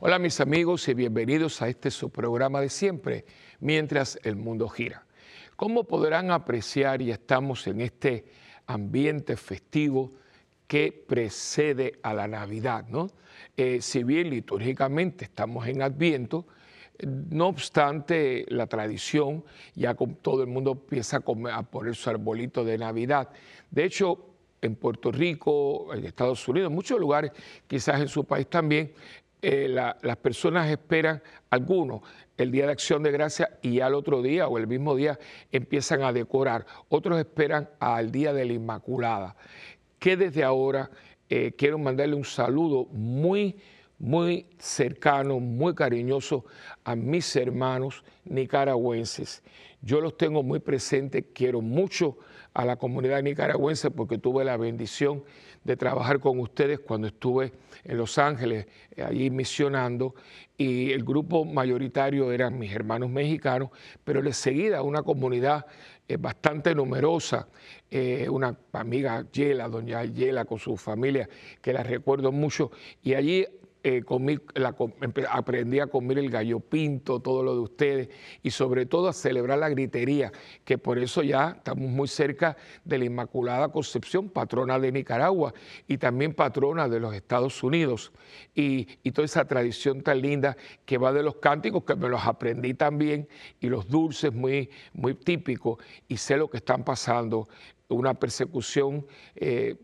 Hola mis amigos y bienvenidos a este su programa de siempre, mientras el mundo gira. Como podrán apreciar, y estamos en este ambiente festivo que precede a la Navidad, ¿no? Eh, si bien litúrgicamente estamos en Adviento, no obstante, la tradición, ya todo el mundo empieza a, poner su arbolito de Navidad. De hecho, en Puerto Rico, en Estados Unidos, en muchos lugares, quizás en su país también, eh, las personas esperan, algunos, el Día de Acción de Gracia y al otro día o el mismo día empiezan a decorar. Otros esperan al Día de la Inmaculada. Que desde ahora eh, quiero mandarle un saludo muy muy cercano, muy cariñoso a mis hermanos nicaragüenses. Yo los tengo muy presentes, quiero mucho a la comunidad nicaragüense porque tuve la bendición trabajar con ustedes cuando estuve en Los Ángeles, eh, allí misionando, y el grupo mayoritario eran mis hermanos mexicanos, pero les seguida una comunidad eh, bastante numerosa, eh, una amiga Yela, doña Yela con su familia, que la recuerdo mucho, y allí eh, aprendí a comer el gallo pinto, todo lo de ustedes, y sobre todo a celebrar la gritería, que por eso ya estamos muy cerca de la Inmaculada Concepción, patrona de Nicaragua y también patrona de los Estados Unidos. Y, toda esa tradición tan linda que va de los cánticos, que me los aprendí también, y los dulces muy, muy típicos, y sé lo que están pasando, una persecución. Eh,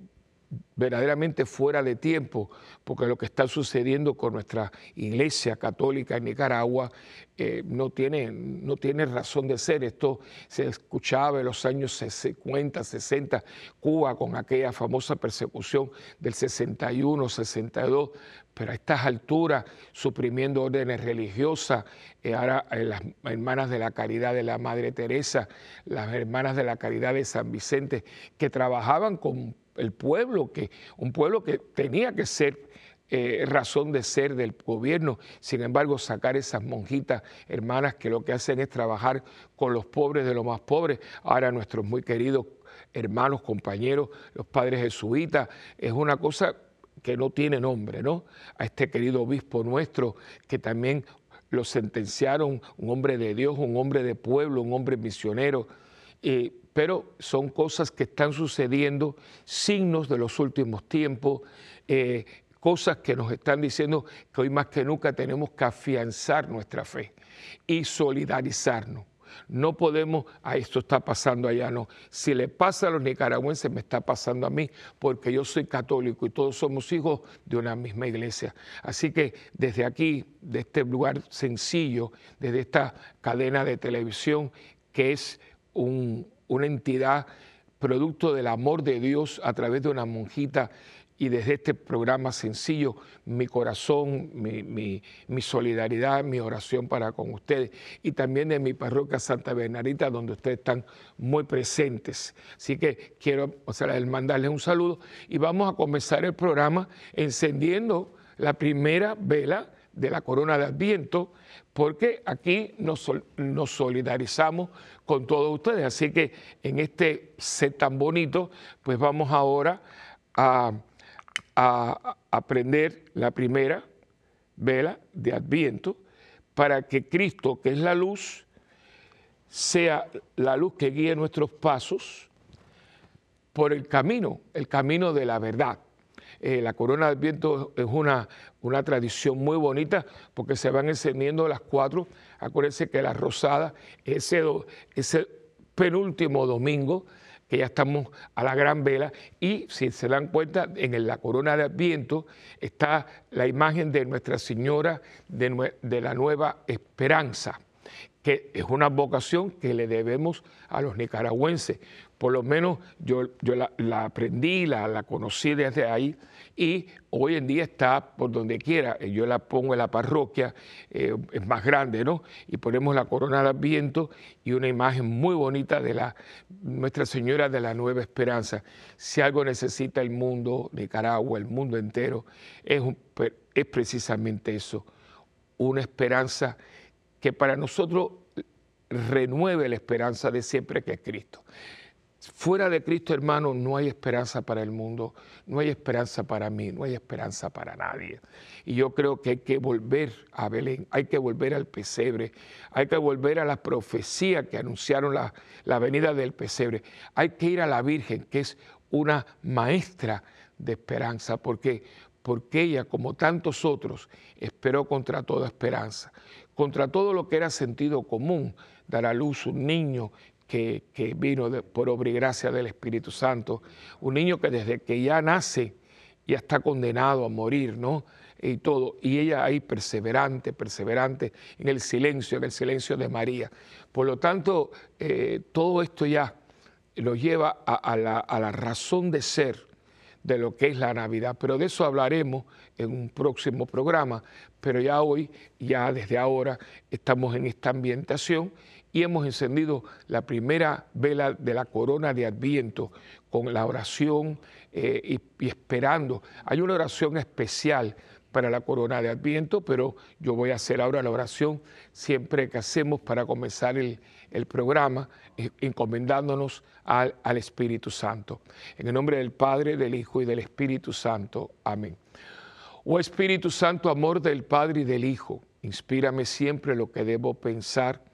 verdaderamente fuera de tiempo, porque lo que está sucediendo con nuestra iglesia católica en Nicaragua eh, no, tiene, no tiene razón de ser. Esto se escuchaba en los años 50, 60, Cuba con aquella famosa persecución del 61, 62, pero a estas alturas suprimiendo órdenes religiosas, eh, ahora eh, las hermanas de la caridad de la Madre Teresa, las hermanas de la caridad de San Vicente, que trabajaban con el pueblo, que, un pueblo que tenía que ser eh, razón de ser del gobierno. Sin embargo, sacar esas monjitas hermanas que lo que hacen es trabajar con los pobres de los más pobres. Ahora nuestros muy queridos hermanos, compañeros, los padres jesuitas, es una cosa que no tiene nombre, ¿no? A este querido obispo nuestro que también lo sentenciaron, un hombre de Dios, un hombre de pueblo, un hombre misionero. Pero son cosas que están sucediendo, signos de los últimos tiempos, eh, cosas que nos están diciendo que hoy más que nunca tenemos que afianzar nuestra fe y solidarizarnos. No podemos, a esto está pasando allá, no. Si le pasa a los nicaragüenses, me está pasando a mí, porque yo soy católico y todos somos hijos de una misma iglesia. Así que desde aquí, de este lugar sencillo, desde esta cadena de televisión, que es un, una entidad producto del amor de Dios a través de una monjita y desde este programa sencillo, mi corazón, mi, solidaridad, mi oración para con ustedes y también de mi parroquia Santa Bernardita, donde ustedes están muy presentes. Así que quiero o sea, mandarles un saludo y vamos a comenzar el programa encendiendo la primera vela de la corona de Adviento, porque aquí nos, nos solidarizamos con todos ustedes. Así que en este set tan bonito, pues vamos ahora a, aprender la primera vela de Adviento para que Cristo, que es la luz, sea la luz que guíe nuestros pasos por el camino, el camino de la verdad. Eh, la corona de Adviento es una, una tradición muy bonita porque se van encendiendo las cuatro. Acuérdense que la rosada, ese, ese penúltimo domingo, que ya estamos a la gran vela, y si se dan cuenta, en la corona de Adviento está la imagen de Nuestra Señora de, de la Nueva Esperanza que es una vocación que le debemos a los nicaragüenses. Por lo menos yo, la, aprendí, la, la, conocí desde ahí y hoy en día está por donde quiera. Yo la pongo en la parroquia, eh, es más grande, ¿no? Y ponemos la corona de Adviento y una imagen muy bonita de la Nuestra Señora de la Nueva Esperanza. Si algo necesita el mundo, Nicaragua, el mundo entero, es precisamente eso, una esperanza que para nosotros renueve la esperanza de siempre que es Cristo. Fuera de Cristo, hermano, no hay esperanza para el mundo, no hay esperanza para mí, no hay esperanza para nadie. Y yo creo que hay que volver a Belén, hay que volver al pesebre, hay que volver a la profecía que anunciaron la, la venida del pesebre. Hay que ir a la Virgen, que es una maestra de esperanza, porque porque ella, como tantos otros, esperó contra toda esperanza, contra todo lo que era sentido común, dar a luz un niño que, vino por obra y gracia del Espíritu Santo, un niño que desde que ya nace ya está condenado a morir, ¿no? Y todo, y ella ahí perseverante, perseverante en el silencio, en el silencio de María. Por lo tanto, eh, todo esto ya lo lleva a, la, a la razón de ser de lo que es la Navidad, pero de eso hablaremos en un próximo programa, pero ya hoy, ya desde ahora, estamos en esta ambientación y hemos encendido la primera vela de la corona de Adviento con la oración eh, y, esperando. Hay una oración especial para la corona de Adviento, pero yo voy a hacer ahora la oración siempre que hacemos para comenzar el, programa, eh, encomendándonos al, al Espíritu Santo. En el nombre del Padre, del Hijo y del Espíritu Santo. Amén. Oh Espíritu Santo, amor del Padre y del Hijo, inspírame siempre lo que debo pensar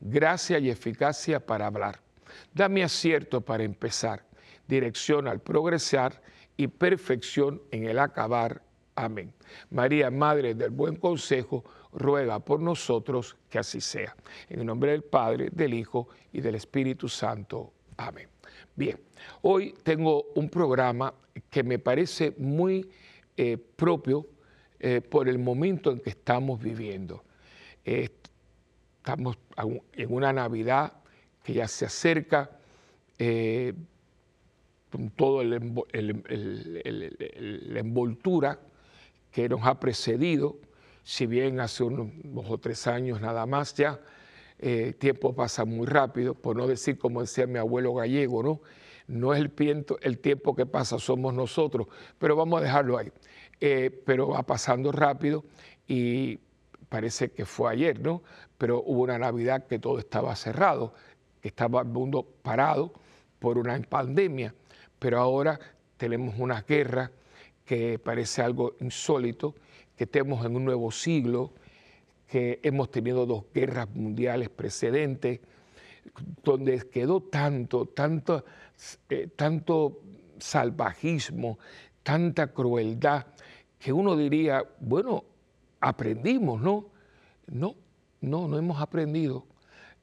gracia y eficacia para hablar. Dame acierto para empezar, dirección al progresar y perfección en el acabar. Amén. María, Madre del Buen Consejo, ruega por nosotros que así sea. En el nombre del Padre, del Hijo y del Espíritu Santo. Amén. Bien, hoy tengo un programa que me parece muy eh, propio eh, por el momento en que estamos viviendo. Estamos en una Navidad que ya se acerca, eh, con toda la envoltura que nos ha precedido, si bien hace unos dos o tres años nada más ya, eh, tiempo pasa muy rápido, por no decir como decía mi abuelo gallego, ¿no? No es el, el tiempo que pasa, somos nosotros, pero vamos a dejarlo ahí. Eh, pero va pasando rápido y parece que fue ayer, ¿no? Pero hubo una Navidad que todo estaba cerrado, que estaba el mundo parado por una pandemia, pero ahora tenemos una guerra que parece algo insólito, que estemos en un nuevo siglo, que hemos tenido dos guerras mundiales precedentes, donde quedó tanto, tanto, eh, tanto salvajismo, tanta crueldad, que uno diría, bueno, aprendimos, ¿no? No, no, no hemos aprendido.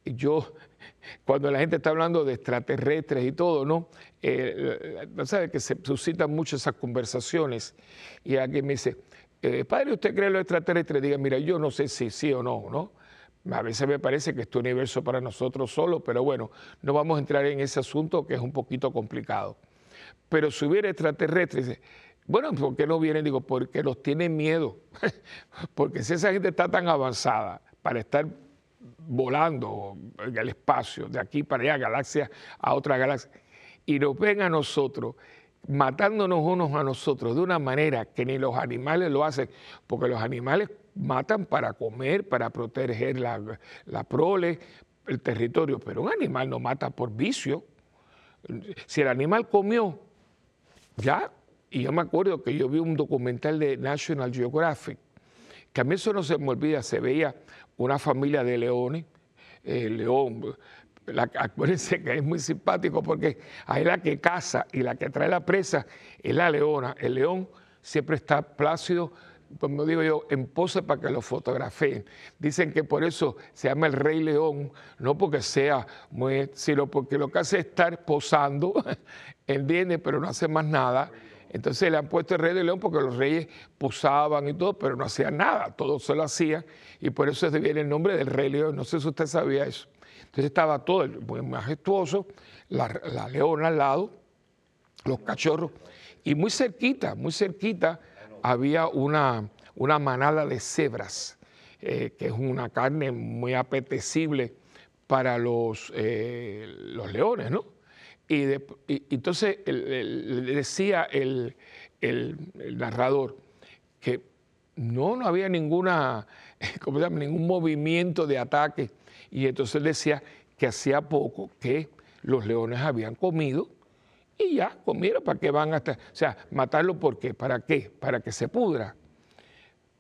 Yo, cuando la gente está hablando de extraterrestres y todo, ¿no? Eh, ¿Sabe que se suscitan muchas esas conversaciones? Y alguien me dice, eh, padre, ¿usted cree en los extraterrestres? Diga, mira, yo no sé si sí o no, ¿no? A veces me parece que este universo para nosotros solo, pero bueno, no vamos a entrar en ese asunto que es un poquito complicado. Pero si hubiera extraterrestres, bueno, ¿por qué no vienen? Digo, porque los tienen miedo. porque si esa gente está tan avanzada para estar volando en el espacio, de aquí para allá, galaxia a otra galaxia, y nos ven a nosotros matándonos unos a nosotros de una manera que ni los animales lo hacen, porque los animales matan para comer, para proteger la, la prole, el territorio, pero un animal no mata por vicio. Si el animal comió, ya y yo me acuerdo que yo vi un documental de National Geographic, que a mí eso no se me olvida, se veía una familia de leones, el león, acuérdense que es muy simpático porque ahí la que caza y la que trae la presa es la leona. El león siempre está plácido, como digo yo, en pose para que lo fotografeen. Dicen que por eso se llama el rey león, no porque sea muy, sino porque lo que hace es estar posando, entiende, pero no hace más nada. Entonces le han puesto el rey de león porque los reyes posaban y todo, pero no hacían nada, todo se lo hacían y por eso viene el nombre del rey león. No sé si usted sabía eso. Entonces estaba todo muy majestuoso, la, la leona al lado, los cachorros, y muy cerquita, muy cerquita había una, una manada de cebras, eh, que es una carne muy apetecible para los, eh, los leones, ¿no? Y, entonces le decía el, narrador que no, no había ninguna, ¿cómo se llama? ningún movimiento de ataque. Y entonces decía que hacía poco que los leones habían comido y ya comieron, ¿para qué van hasta? O sea, matarlo ¿por qué? ¿Para qué? Para que se pudra.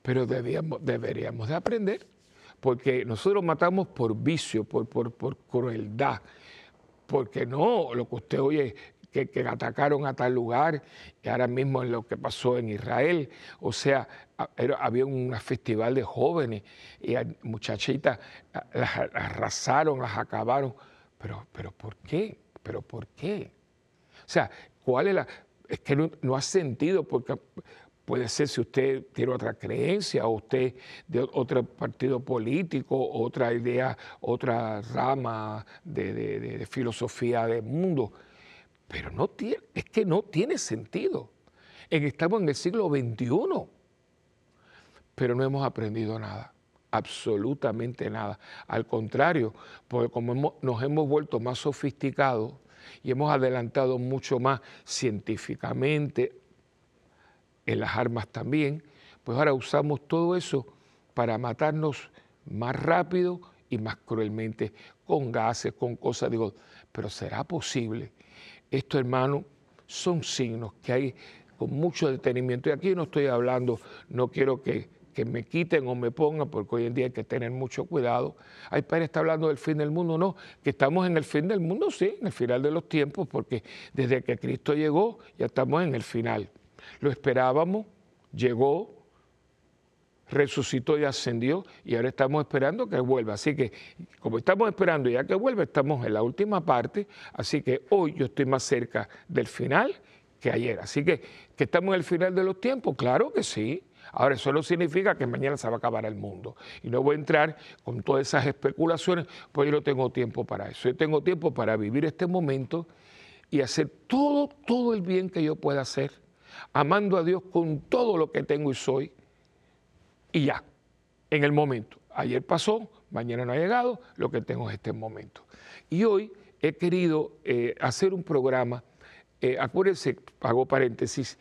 Pero deberíamos de aprender, porque nosotros matamos por vicio, por, por, por crueldad, porque no, lo que usted oye, que, que, atacaron a tal lugar, y ahora mismo en lo que pasó en Israel, o sea, había un festival de jóvenes y muchachitas las arrasaron, las acabaron, pero, pero ¿por qué? ¿Pero por qué? O sea, ¿cuál es la...? Es que no, no ha sentido porque puede ser si usted tiene otra creencia o usted de otro partido político, otra idea, otra rama de, filosofía del mundo, pero no tiene, es que no tiene sentido. Estamos en el siglo XXI, pero no hemos aprendido nada absolutamente nada. Al contrario, porque como nos hemos vuelto más sofisticados y hemos adelantado mucho más científicamente, en las armas también, pues ahora usamos todo eso para matarnos más rápido y más cruelmente, con gases, con cosas. Digo, pero ¿será posible? Esto, hermano, son signos que hay con mucho detenimiento. Y aquí no estoy hablando, no quiero que, que me quiten o me pongan, porque hoy en día hay que tener mucho cuidado. Ay, padre, está hablando del fin del mundo. No, que estamos en el fin del mundo, sí, en el final de los tiempos, porque desde que Cristo llegó ya estamos en el final. Lo esperábamos, llegó, resucitó y ascendió y ahora estamos esperando que vuelva. Así que como estamos esperando ya que vuelva, estamos en la última parte, así que hoy yo estoy más cerca del final que ayer. Así que, ¿que estamos en el final de los tiempos? Claro que sí. Ahora, eso no significa que mañana se va a acabar el mundo. Y no voy a entrar con todas esas especulaciones, pues yo no tengo tiempo para eso. Yo tengo tiempo para vivir este momento y hacer todo, todo el bien que yo pueda hacer amando a Dios con todo lo que tengo y soy, y ya, en el momento. Ayer pasó, mañana no ha llegado, lo que tengo es este momento. Y hoy he querido eh, hacer un programa, eh, acuérdense, hago paréntesis,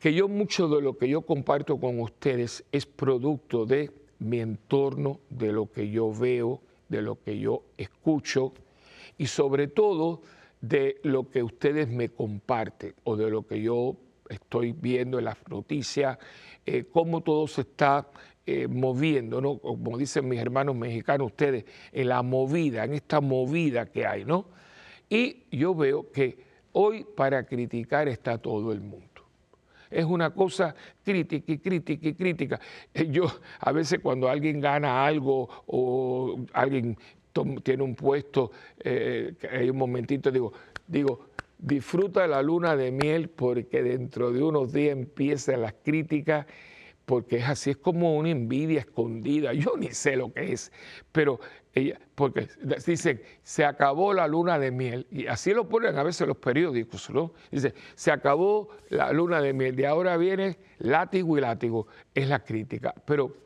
que yo mucho de lo que yo comparto con ustedes es producto de mi entorno, de lo que yo veo, de lo que yo escucho y sobre todo de lo que ustedes me comparten o de lo que yo estoy viendo en las noticias, eh, cómo todo se está eh, moviendo, ¿no? Como dicen mis hermanos mexicanos, ustedes, en la movida, en esta movida que hay, ¿no? Y yo veo que hoy para criticar está todo el mundo. Es una cosa crítica y crítica y crítica. Yo a veces cuando alguien gana algo o alguien tiene un puesto, eh, hay un momentito, digo, digo, disfruta la luna de miel porque dentro de unos días empiezan las críticas, porque es así, es como una envidia escondida, yo ni sé lo que es, pero ella, porque dicen, se acabó la luna de miel, y así lo ponen a veces los periódicos, ¿no? Dice, se acabó la luna de miel, de ahora viene látigo y látigo, es la crítica, pero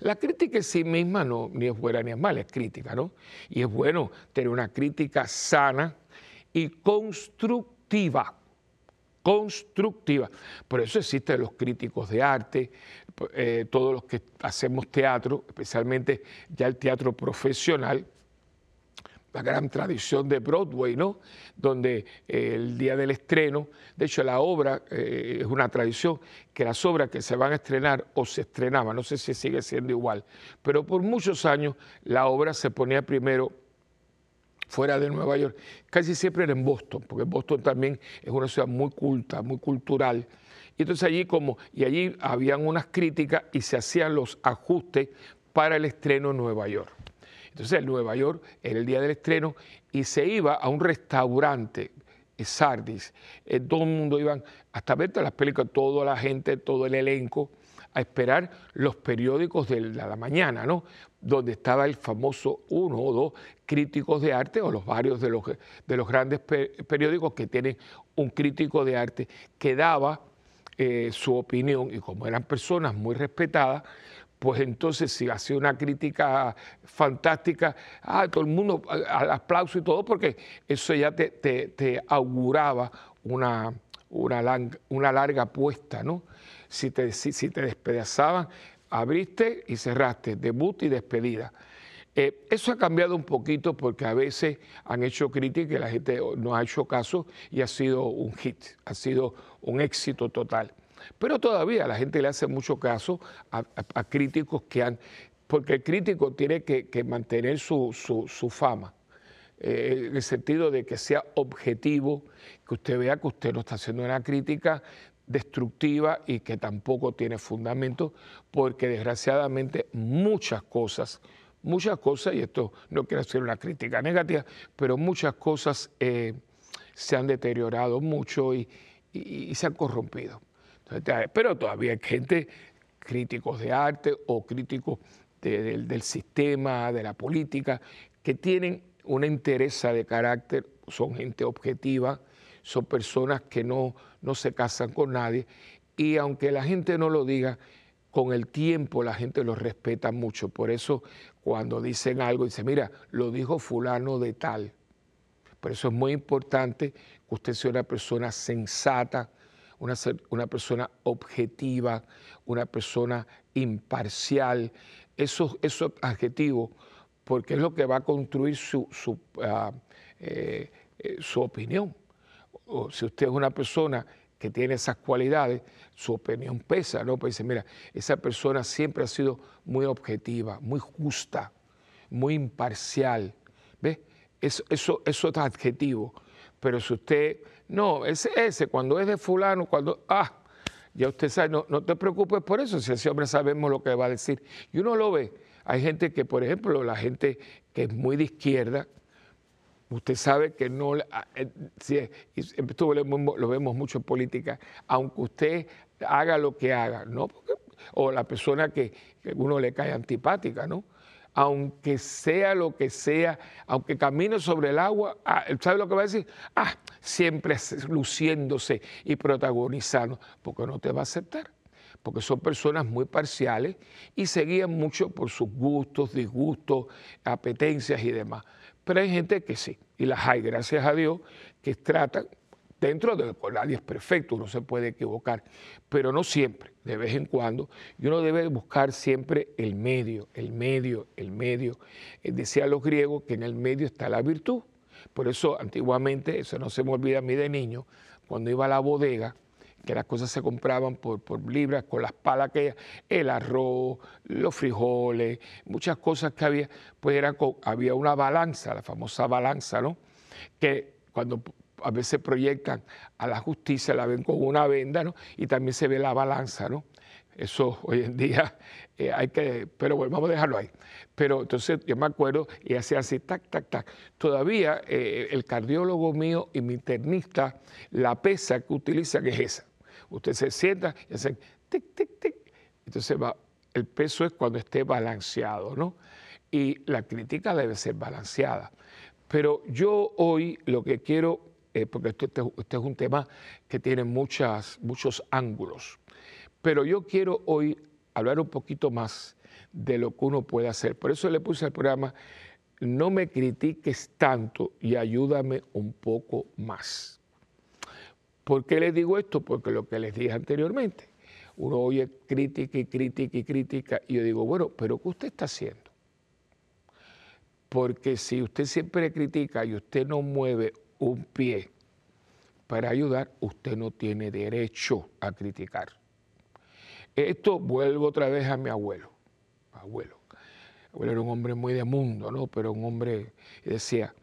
la crítica en sí misma no, ni es buena ni es mala, es crítica, ¿no? Y es bueno tener una crítica sana y constructiva. Constructiva. Por eso existen los críticos de arte, eh, todos los que hacemos teatro, especialmente ya el teatro profesional, la gran tradición de Broadway, ¿no? Donde eh, el día del estreno, de hecho la obra eh, es una tradición que las obras que se van a estrenar o se estrenaban, no sé si sigue siendo igual, pero por muchos años la obra se ponía primero fuera de Nueva York, casi siempre era en Boston, porque Boston también es una ciudad muy culta, muy cultural. Y entonces allí como, y allí habían unas críticas y se hacían los ajustes para el estreno en Nueva York. Entonces en Nueva York era el día del estreno y se iba a un restaurante, eh, Sardis, eh, todo el mundo iba hasta ver las películas, toda la gente, todo el elenco, a esperar los periódicos de la mañana, ¿no? Donde estaba el famoso uno o dos críticos de arte o los varios de los, de los grandes periódicos que tienen un crítico de arte que daba eh, su opinión y como eran personas muy respetadas, pues entonces si hacía una crítica fantástica, ah, todo el mundo al aplauso y todo, porque eso ya te, auguraba una, una, larga, una larga apuesta, ¿no? Si te, si, te despedazaban, abriste y cerraste, debut y despedida. Eh, eso ha cambiado un poquito porque a veces han hecho críticas y la gente no ha hecho caso y ha sido un hit, ha sido un éxito total. Pero todavía la gente le hace mucho caso a, críticos que han, porque el crítico tiene que, mantener su, fama. Eh, en el sentido de que sea objetivo, que usted vea que usted no está haciendo una crítica destructiva y que tampoco tiene fundamento, porque desgraciadamente muchas cosas, muchas cosas, y esto no quiero hacer una crítica negativa, pero muchas cosas eh, se han deteriorado mucho y se han corrompido. Pero todavía hay gente, críticos de arte o críticos del sistema, de la política, que tienen una interés de carácter, son gente objetiva, son personas que no, no se casan con nadie y aunque la gente no lo diga, con el tiempo la gente lo respeta mucho. Por eso cuando dicen algo, dice, mira, lo dijo fulano de tal. Por eso es muy importante que usted sea una persona sensata, una, persona objetiva, una persona imparcial, esos, esos adjetivos, porque es lo que va a construir su, su, ah, eh, eh, su opinión. O si usted es una persona que tiene esas cualidades, su opinión pesa, ¿no? Pues dice, mira, esa persona siempre ha sido muy objetiva, muy justa, muy imparcial. ¿Ves? Eso, eso, eso es adjetivo. Pero si usted no, ese, ese, cuando es de fulano, cuando, ah, ya usted sabe, no, no te preocupes por eso, si ese hombre sabemos lo que va a decir. Y uno lo ve. Hay gente que, por ejemplo, la gente que es muy de izquierda, usted sabe que no, ah, eh, esto lo vemos mucho en política, aunque usted haga lo que haga, ¿no? o la persona que, que uno le cae antipática, ¿no? Aunque sea lo que sea, aunque camine sobre el agua, ah, ¿sabe lo que va a decir? Ah, siempre luciéndose y protagonizando, porque no te va a aceptar, porque son personas muy parciales y se guían mucho por sus gustos, disgustos, apetencias y demás. Pero hay gente que sí, y las hay, gracias a Dios, que tratan dentro de pues, nadie es perfecto, uno se puede equivocar, pero no siempre, de vez en cuando, y uno debe buscar siempre el medio, el medio, el medio. Eh, decía los griegos que en el medio está la virtud. Por eso antiguamente, eso no se me olvida a mí de niño, cuando iba a la bodega, que las cosas se compraban por, por libras con las palas que el arroz, los frijoles, muchas cosas que había, pues era había una balanza, la famosa balanza, ¿no? Que cuando a veces proyectan a la justicia, la ven con una venda, ¿no? Y también se ve la balanza, ¿no? Eso hoy en día eh, hay que, pero bueno, vamos a dejarlo ahí. Pero entonces yo me acuerdo y hacía así, tac, tac, tac. Todavía eh, el cardiólogo mío y mi internista, la pesa que utilizan es esa. Usted se sienta y hace tic, tic, tic. Entonces va, el peso es cuando esté balanceado, ¿no? Y la crítica debe ser balanceada. Pero yo hoy lo que quiero eh, porque este, este, es un tema que tiene muchas, muchos ángulos. Pero yo quiero hoy hablar un poquito más de lo que uno puede hacer. Por eso le puse al programa, no me critiques tanto y ayúdame un poco más. ¿Por qué les digo esto? Porque lo que les dije anteriormente, uno oye crítica y crítica y crítica y yo digo, bueno, pero ¿qué usted está haciendo? Porque si usted siempre critica y usted no mueve un pie para ayudar, usted no tiene derecho a criticar. Esto vuelvo otra vez a mi abuelo. Abuelo. Abuelo era un hombre muy de mundo, ¿no? Pero un hombre decía,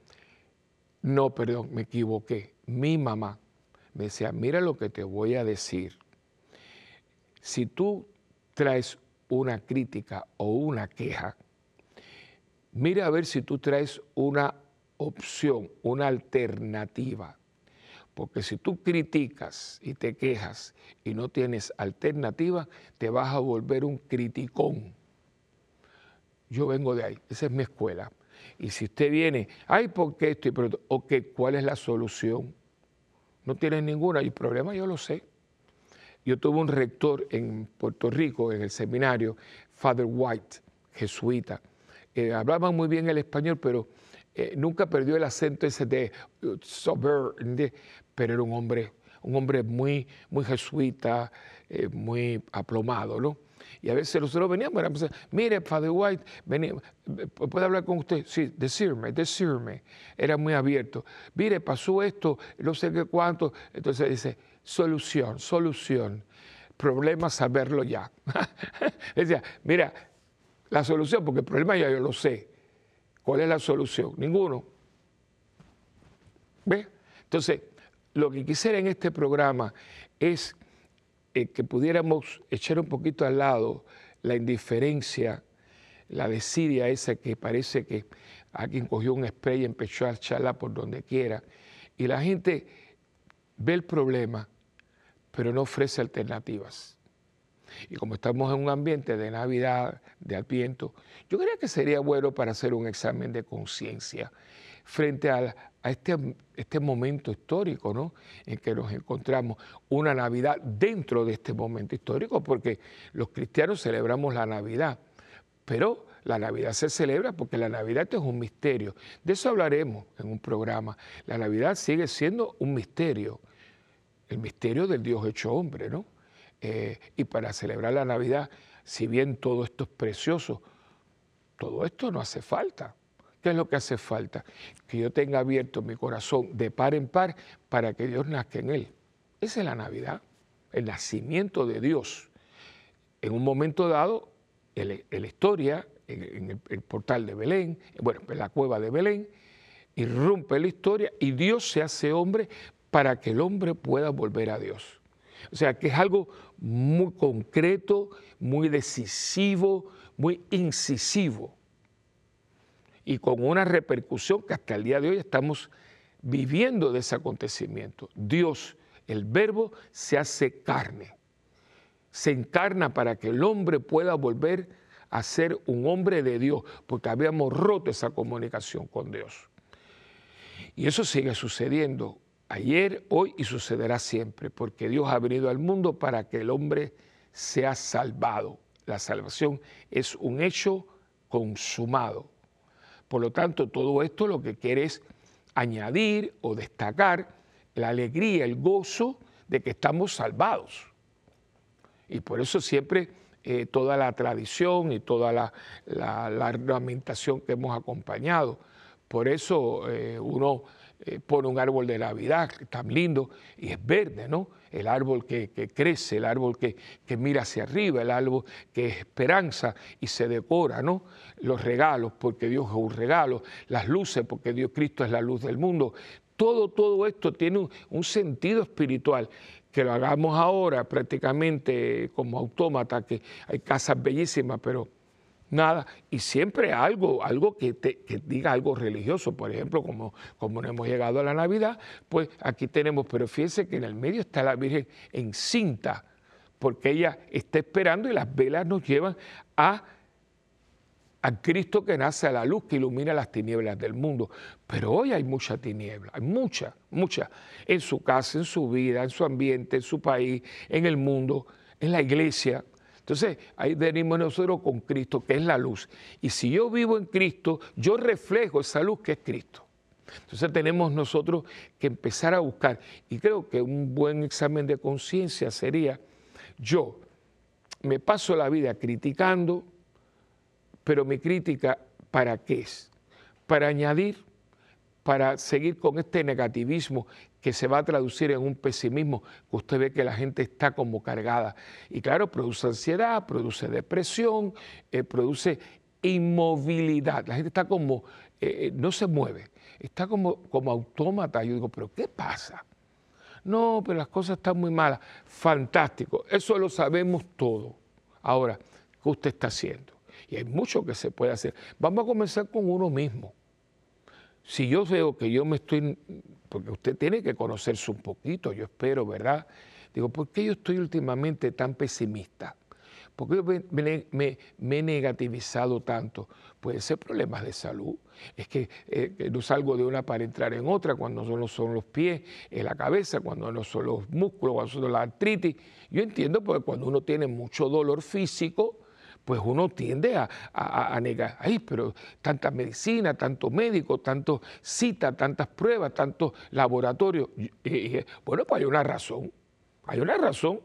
no, perdón, me equivoqué. Mi mamá me decía, mira lo que te voy a decir. Si tú traes una crítica o una queja, mira a ver si tú traes una opción, una alternativa. Porque si tú criticas y te quejas y no tienes alternativa, te vas a volver un criticón. Yo vengo de ahí, esa es mi escuela. Y si usted viene, ay, ¿por qué estoy? Pero, ok, ¿cuál es la solución? No tienes ninguna, y el problema yo lo sé. Yo tuve un rector en Puerto Rico, en el seminario, Father White, jesuita. Eh, hablaba muy bien el español, pero eh, nunca perdió el acento ese de sober, pero era un hombre, un hombre muy, muy jesuita, eh, muy aplomado, ¿no? Y a veces nosotros veníamos, éramos, mire, Father White, ¿puede hablar con usted? Sí, decirme, decirme. Era muy abierto. Mire, pasó esto, no sé qué cuánto. Entonces dice, solución, solución. Problema saberlo ya. Decía, mira, la solución, porque el problema ya yo lo sé. ¿Cuál es la solución? Ninguno. ¿Ve? Entonces, lo que quisiera en este programa es eh, que pudiéramos echar un poquito al lado la indiferencia, la desidia esa que parece que alguien cogió un spray y empezó a echarla por donde quiera. Y la gente ve el problema, pero no ofrece alternativas. Y como estamos en un ambiente de Navidad, de Adviento, yo creo que sería bueno para hacer un examen de conciencia frente a, este, este, momento histórico ¿no? en que nos encontramos, una Navidad dentro de este momento histórico, porque los cristianos celebramos la Navidad, pero la Navidad se celebra porque la Navidad es un misterio. De eso hablaremos en un programa. La Navidad sigue siendo un misterio, el misterio del Dios hecho hombre, ¿no? Eh, y para celebrar la Navidad, si bien todo esto es precioso, todo esto no hace falta. ¿Qué es lo que hace falta? Que yo tenga abierto mi corazón de par en par para que Dios nazca en él. Esa es la Navidad, el nacimiento de Dios. En un momento dado, en la historia, en el portal de Belén, bueno, en la cueva de Belén, irrumpe la historia y Dios se hace hombre para que el hombre pueda volver a Dios. O sea, que es algo muy concreto, muy decisivo, muy incisivo y con una repercusión que hasta el día de hoy estamos viviendo de ese acontecimiento. Dios, el verbo, se hace carne, se encarna para que el hombre pueda volver a ser un hombre de Dios, porque habíamos roto esa comunicación con Dios. Y eso sigue sucediendo ayer, hoy y sucederá siempre, porque Dios ha venido al mundo para que el hombre sea salvado. La salvación es un hecho consumado. Por lo tanto, todo esto lo que quiere es añadir o destacar la alegría, el gozo de que estamos salvados. Y por eso siempre eh, toda la tradición y toda la, la, ornamentación que hemos acompañado. Por eso eh, uno eh, pone un árbol de Navidad tan lindo y es verde, ¿no? El árbol que, crece, el árbol que, mira hacia arriba, el árbol que es esperanza y se decora, ¿no? Los regalos, porque Dios es un regalo, las luces, porque Dios Cristo es la luz del mundo. Todo, todo esto tiene un, un sentido espiritual que lo hagamos ahora prácticamente como autómata, que hay casas bellísimas, pero nada, y siempre algo, algo que, te, diga algo religioso, por ejemplo, como, como no hemos llegado a la Navidad, pues aquí tenemos, pero fíjense que en el medio está la Virgen encinta, porque ella está esperando y las velas nos llevan a, a Cristo que nace a la luz, que ilumina las tinieblas del mundo. Pero hoy hay mucha tiniebla, hay mucha, mucha, en su casa, en su vida, en su ambiente, en su país, en el mundo, en la iglesia, entonces, ahí venimos nosotros con Cristo, que es la luz. Y si yo vivo en Cristo, yo reflejo esa luz que es Cristo. Entonces tenemos nosotros que empezar a buscar. Y creo que un buen examen de conciencia sería, yo me paso la vida criticando, pero mi crítica, ¿para qué es? Para añadir, para seguir con este negativismo que se va a traducir en un pesimismo, que usted ve que la gente está como cargada. Y claro, produce ansiedad, produce depresión, eh, produce inmovilidad. La gente está como, eh, eh, no se mueve, está como, como autómata. Yo digo, pero ¿qué pasa? No, pero las cosas están muy malas. Fantástico, eso lo sabemos todo. Ahora, ¿qué usted está haciendo? Y hay mucho que se puede hacer. Vamos a comenzar con uno mismo. si yo veo que yo me estoy, porque usted tiene que conocerse un poquito, yo espero, ¿verdad? Digo, ¿por qué yo estoy últimamente tan pesimista? ¿Por qué me, he negativizado tanto? Puede ser problemas de salud. Es que eh, no salgo de una para entrar en otra, cuando no son los pies, en la cabeza, cuando no son los músculos, cuando son la artritis. Yo entiendo porque cuando uno tiene mucho dolor físico, pues uno tiende a, negar, ay, pero tanta medicina, tanto médico, tanto cita, tantas pruebas, tantos laboratorios. bueno, pues hay una razón, hay una razón.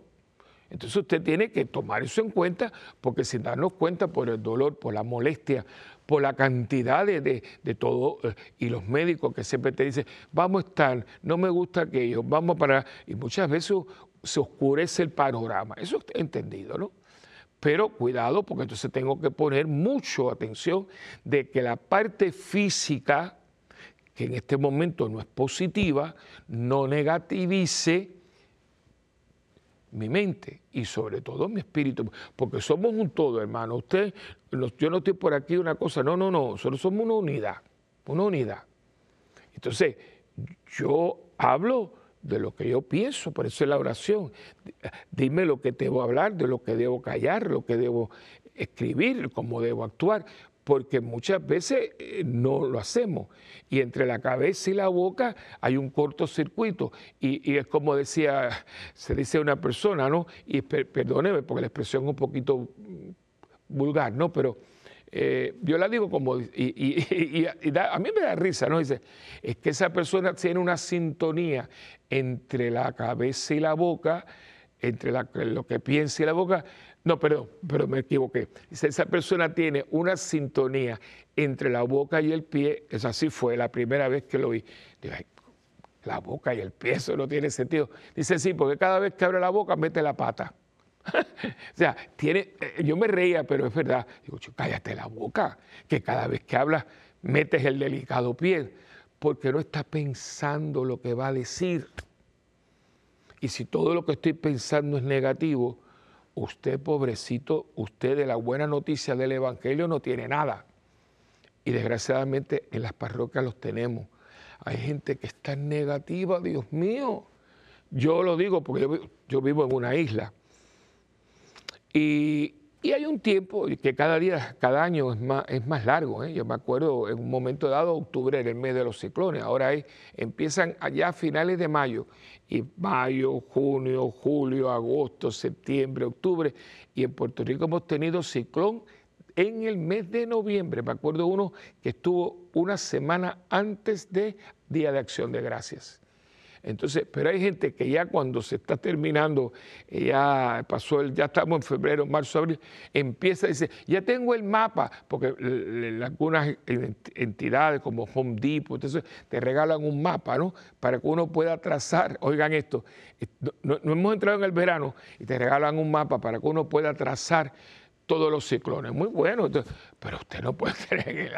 Entonces usted tiene que tomar eso en cuenta porque sin darnos cuenta por el dolor, por la molestia, por la cantidad de, todo, eh, y los médicos que siempre te dicen, vamos a estar, no me gusta aquello, vamos para... Y muchas veces se oscurece el panorama. Eso es entendido, ¿no? Pero cuidado porque entonces tengo que poner mucho atención de que la parte física, que en este momento no es positiva, no negativice mi mente y sobre todo mi espíritu, porque somos un todo, hermano. Usted, yo no estoy por aquí una cosa, no, no, no, solo somos una unidad, una unidad. Entonces, yo hablo de lo que yo pienso, por eso es la oración. Dime lo que debo hablar, de lo que debo callar, lo que debo escribir, cómo debo actuar, porque muchas veces eh, no lo hacemos. Y entre la cabeza y la boca hay un cortocircuito. Y, es como decía, se dice una persona, ¿no? Y perdóneme porque la expresión es un poquito vulgar, ¿no? Pero eh, yo la digo como, y, a mí me da risa, ¿no? Dice, es que esa persona tiene una sintonía entre la cabeza y la boca, entre lo que piensa y la boca. No, perdón, pero me equivoqué. Dice, esa persona tiene una sintonía entre la boca y el pie. Eso así fue la primera vez que lo vi. Digo, la boca y el pie, eso no tiene sentido. Dice, sí, porque cada vez que abre la boca mete la pata. o sea, tiene, eh, yo me reía, pero es verdad. Digo, cállate la boca, que cada vez que hablas metes el delicado pie, porque no está pensando lo que va a decir. Y si todo lo que estoy pensando es negativo, usted, pobrecito, usted de la buena noticia del Evangelio no tiene nada. Y desgraciadamente en las parroquias los tenemos. Hay gente que está negativa, Dios mío. Yo lo digo porque yo vivo en una isla y, hay un tiempo que cada día, cada año es más, es más largo. ¿eh? Yo me acuerdo en un momento dado, octubre era el mes de los ciclones. Ahora empiezan allá a finales de mayo. Y mayo, junio, julio, agosto, septiembre, octubre. Y en Puerto Rico hemos tenido ciclón en el mes de noviembre. Me acuerdo uno que estuvo una semana antes de Día de Acción de Gracias. Entonces, pero hay gente que ya cuando se está terminando, ya pasó el, ya estamos en febrero, marzo, abril, empieza a decir, ya tengo el mapa, porque algunas entidades como Home Depot, entonces te regalan un mapa, ¿no? Para que uno pueda trazar, oigan esto, no hemos entrado en el verano y te regalan un mapa para que uno pueda trazar todos los ciclones. Muy bueno, pero usted no puede tener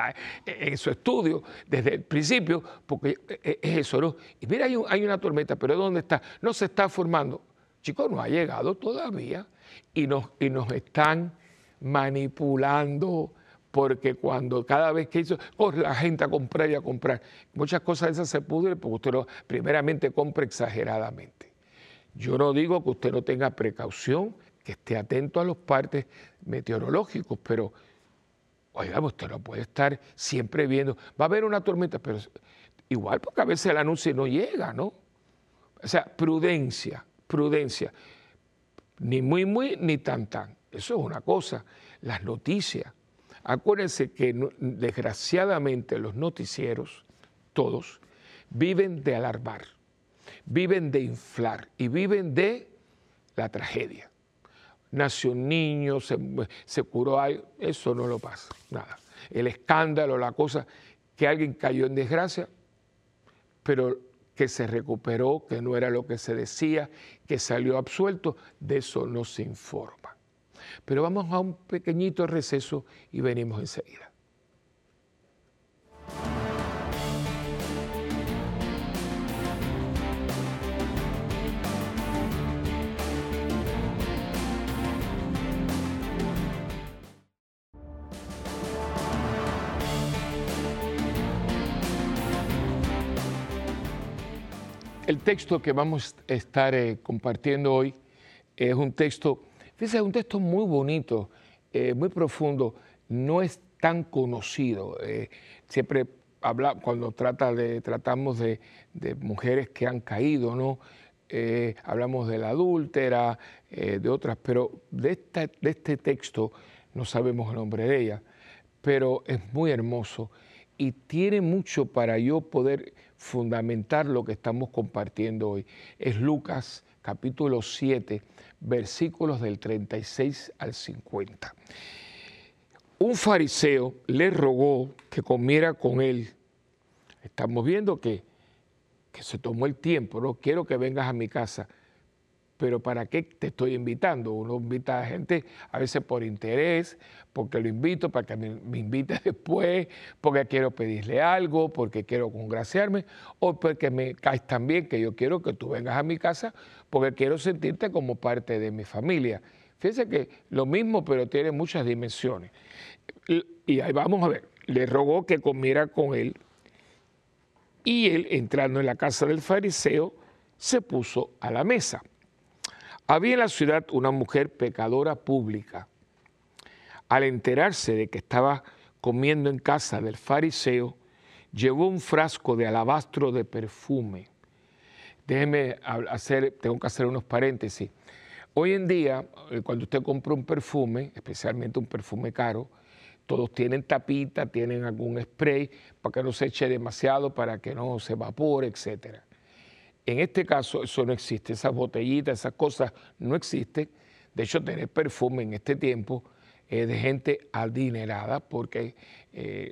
en, su estudio desde el principio, porque es eso, ¿no? Y mira, hay, una tormenta, pero ¿dónde está? No se está formando. Chicos, no ha llegado todavía y nos, y nos están manipulando porque cuando cada vez que hizo, corre la gente a comprar y a comprar, muchas cosas de esas se pudren porque usted no, primeramente compra exageradamente. Yo no digo que usted no tenga precaución, que esté atento a los partes meteorológicos, pero, oiga, usted no puede estar siempre viendo, va a haber una tormenta, pero igual porque a veces el anuncio no llega, ¿no? O sea, prudencia, prudencia. Ni muy, muy, ni tan, tan. Eso es una cosa. Las noticias. Acuérdense que desgraciadamente los noticieros, todos, viven de alarmar, viven de inflar y viven de la tragedia nació un niño, se, curó algo, eso no lo pasa, nada. El escándalo, la cosa, que alguien cayó en desgracia, pero que se recuperó, que no era lo que se decía, que salió absuelto, de eso no se informa. Pero vamos a un pequeñito receso y venimos enseguida. El texto que vamos a estar eh, compartiendo hoy es un texto, fíjense, es un texto muy bonito, eh, muy profundo, no es tan conocido. Eh, siempre habla, cuando tratamos de, mujeres que han caído, ¿no? hablamos de la adúltera, de otras, pero de este texto no sabemos el nombre de ella, pero es muy hermoso y tiene mucho para yo poder fundamentar lo que estamos compartiendo hoy. Es Lucas capítulo 7, versículos del 36 al 50. Un fariseo le rogó que comiera con él. Estamos viendo que, que se tomó el tiempo, no quiero que vengas a mi casa pero ¿para qué te estoy invitando? Uno invita a gente a veces por interés, porque lo invito, para que me, invite después, porque quiero pedirle algo, porque quiero congraciarme, o porque me caes tan bien que yo quiero que tú vengas a mi casa, porque quiero sentirte como parte de mi familia. Fíjense que lo mismo, pero tiene muchas dimensiones. Y ahí vamos a ver, le rogó que comiera con él, y él, entrando en la casa del fariseo, se puso a la mesa. Había en la ciudad una mujer pecadora pública. Al enterarse de que estaba comiendo en casa del fariseo, llevó un frasco de alabastro de perfume. Déjeme hacer, tengo que hacer unos paréntesis. Hoy en día, eh, cuando usted compra un perfume, especialmente un perfume caro, todos tienen tapita, tienen algún spray para que no se eche demasiado, para que no se evapore, etcétera. En este caso eso no existe, esas botellitas, esas cosas no existen. De hecho, tener perfume en este tiempo es de gente adinerada porque eh,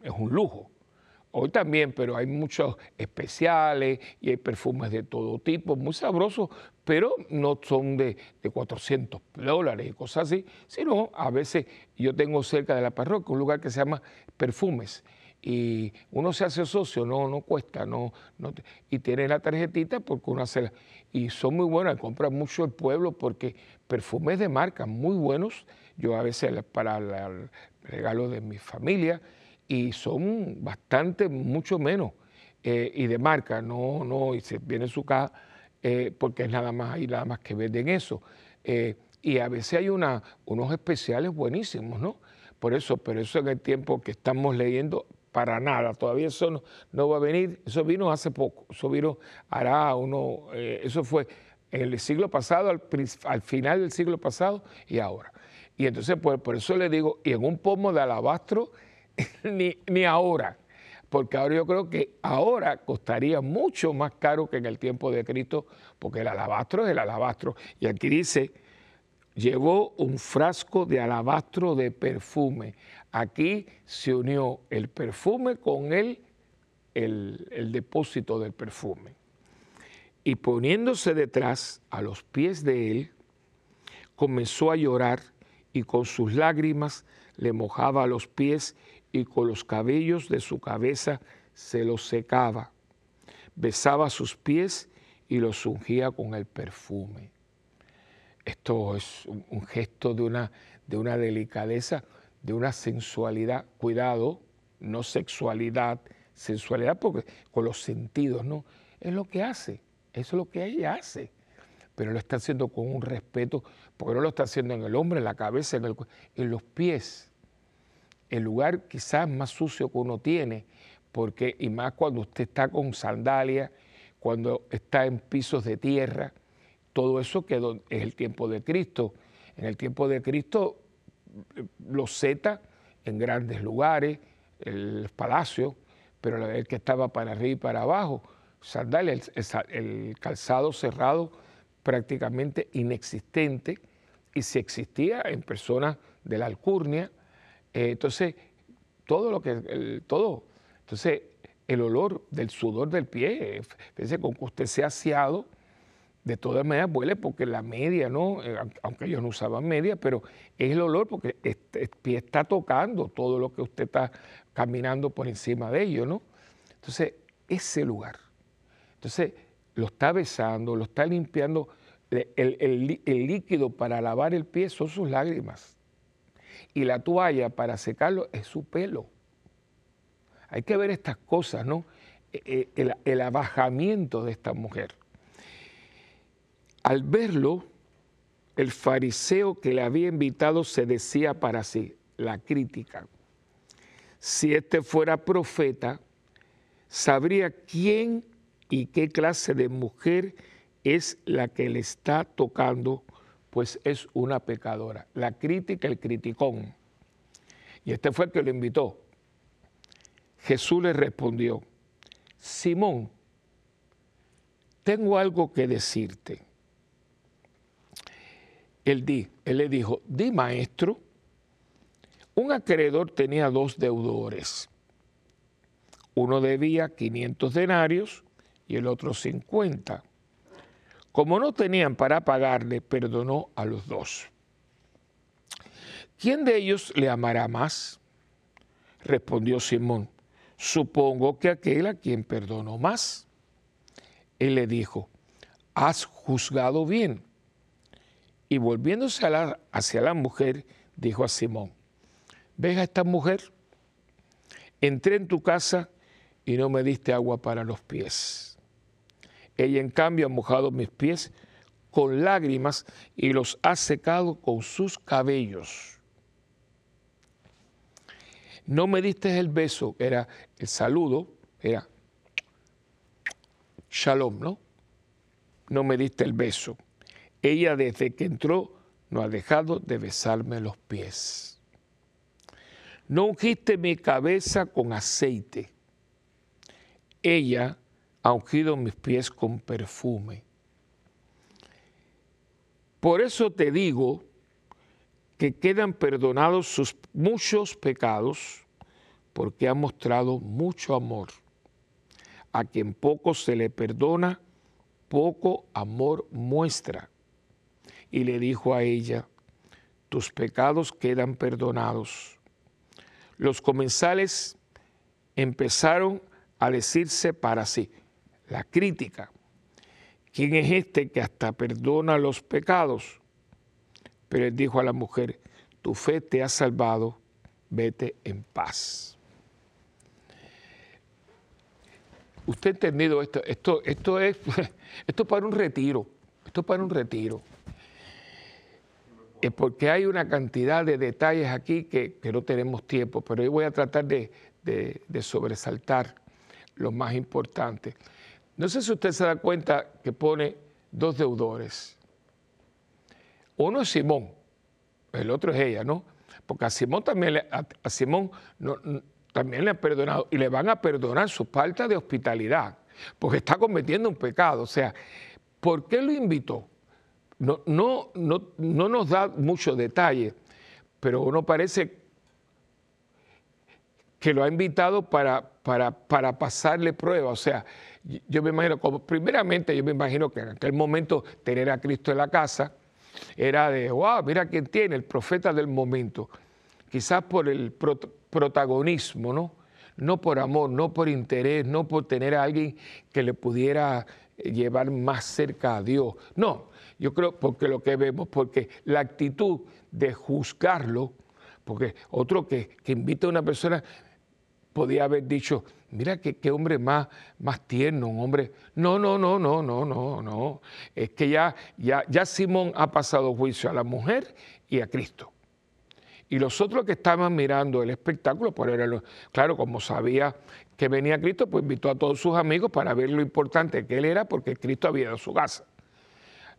es un lujo. Hoy también, pero hay muchos especiales y hay perfumes de todo tipo, muy sabrosos, pero no son de, de 400 dólares y cosas así, sino a veces yo tengo cerca de la parroquia un lugar que se llama Perfumes y uno se hace socio, no, no cuesta, no, no y tiene la tarjetita porque uno hace, y son muy buenas, compran mucho el pueblo porque perfumes de marca muy buenos, yo a veces para el regalo de mi familia, y son bastante, mucho menos, eh, y de marca, no, no, y se viene su caja, eh, porque es nada más, hay nada más que venden eso. Eh, y a veces hay unos especiales buenísimos, ¿no? Por eso, pero eso en el tiempo que estamos leyendo para nada, todavía eso no, va a venir, eso vino hace poco, eso vino, hará uno, eh, eso fue en el siglo pasado, al, final del siglo pasado y ahora. Y entonces por, por eso le digo, y en un pomo de alabastro, ni, ni ahora, porque ahora yo creo que ahora costaría mucho más caro que en el tiempo de Cristo, porque el alabastro es el alabastro. Y aquí dice, llevó un frasco de alabastro de perfume. Aquí se unió el perfume con él, el, depósito del perfume. Y poniéndose detrás a los pies de él, comenzó a llorar y con sus lágrimas le mojaba los pies y con los cabellos de su cabeza se los secaba. Besaba sus pies y los ungía con el perfume. Esto es un, gesto de una, de una delicadeza, de una sensualidad. Cuidado, no sexualidad, sensualidad porque con los sentidos, ¿no? Es lo que hace, eso es lo que ella hace. Pero lo está haciendo con un respeto, porque no lo está haciendo en el hombre, en la cabeza, en, los pies. El lugar quizás más sucio que uno tiene, porque, y más cuando usted está con sandalias, cuando está en pisos de tierra, todo eso quedó, es el tiempo de Cristo. En el tiempo de Cristo, los zetas en grandes lugares, el palacio, pero el que estaba para arriba y para abajo, sandalias, el, calzado cerrado prácticamente inexistente, y si existía en personas de la alcurnia, eh, entonces todo lo que, todo, entonces el olor del sudor del pie, fíjese con que usted se ha aseado, de todas maneras huele porque la media, ¿no? Eh, aunque ellos no usaban media, pero es el olor porque este, el pie está tocando todo lo que usted está caminando por encima de ellos, ¿no? Entonces, ese lugar. Entonces, lo está besando, lo está limpiando. El, líquido para lavar el pie son sus lágrimas. Y la toalla para secarlo es su pelo. Hay que ver estas cosas, ¿no? eh, el, el abajamiento de esta mujer. Al verlo, el fariseo que le había invitado se decía para sí, la crítica. Si este fuera profeta, sabría quién y qué clase de mujer es la que le está tocando, pues es una pecadora. La crítica, el criticón. Y este fue el que lo invitó. Jesús le respondió, Simón, tengo algo que decirte. Él, di, él le dijo, di maestro, un acreedor tenía dos deudores. Uno debía 500 denarios y el otro 50. Como no tenían para pagarle, perdonó a los dos. ¿Quién de ellos le amará más? Respondió Simón, supongo que aquel a quien perdonó más. Él le dijo, has juzgado bien. Y volviéndose hacia la mujer, dijo a Simón, ¿ves a esta mujer? Entré en tu casa y no me diste agua para los pies. Ella en cambio ha mojado mis pies con lágrimas y los ha secado con sus cabellos. No me diste el beso, era el saludo, era shalom, ¿no? No me diste el beso. Ella desde que entró no ha dejado de besarme los pies. No ungiste mi cabeza con aceite. Ella ha ungido mis pies con perfume. Por eso te digo que quedan perdonados sus muchos pecados, porque ha mostrado mucho amor. A quien poco se le perdona, poco amor muestra. Y le dijo a ella, tus pecados quedan perdonados. Los comensales empezaron a decirse para sí, la crítica, ¿quién es este que hasta perdona los pecados? Pero él dijo a la mujer, tu fe te ha salvado, vete en paz. Usted ha entendido esto, esto, esto es esto para un retiro, esto para un retiro. Es porque hay una cantidad de detalles aquí que, no tenemos tiempo, pero yo voy a tratar de, sobresaltar lo más importante. No sé si usted se da cuenta que pone dos deudores. Uno es Simón, el otro es ella, ¿no? Porque a Simón también le, a, también le han perdonado y le van a perdonar su falta de hospitalidad, porque está cometiendo un pecado. O sea, ¿por qué lo invitó? No, no, no, no nos da mucho detalle, pero uno parece que lo ha invitado para, para, para pasarle prueba. O sea, yo me imagino, como primeramente yo me imagino que en aquel momento tener a Cristo en la casa, era de, wow, mira quién tiene, el profeta del momento. Quizás por el protagonismo, ¿no? No por amor, no por interés, no por tener a alguien que le pudiera llevar más cerca a Dios. No, yo creo porque lo que vemos, porque la actitud de juzgarlo, porque otro que, que invita a una persona podía haber dicho, mira qué, hombre más, más tierno, un hombre. No, no, no, no, no, no, no. Es que ya, ya, ya Simón ha pasado juicio a la mujer y a Cristo. Y los otros que estaban mirando el espectáculo, por era claro, como sabía que venía Cristo, pues invitó a todos sus amigos para ver lo importante que él era, porque Cristo había dado su casa.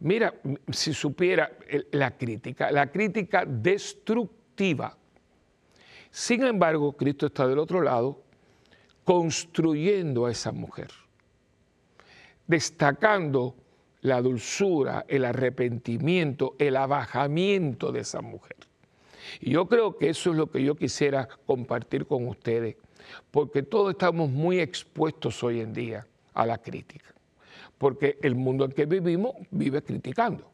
Mira, si supiera la crítica, la crítica destructiva. Sin embargo, Cristo está del otro lado construyendo a esa mujer, destacando la dulzura, el arrepentimiento, el abajamiento de esa mujer. Y yo creo que eso es lo que yo quisiera compartir con ustedes, porque todos estamos muy expuestos hoy en día a la crítica, porque el mundo en que vivimos vive criticando.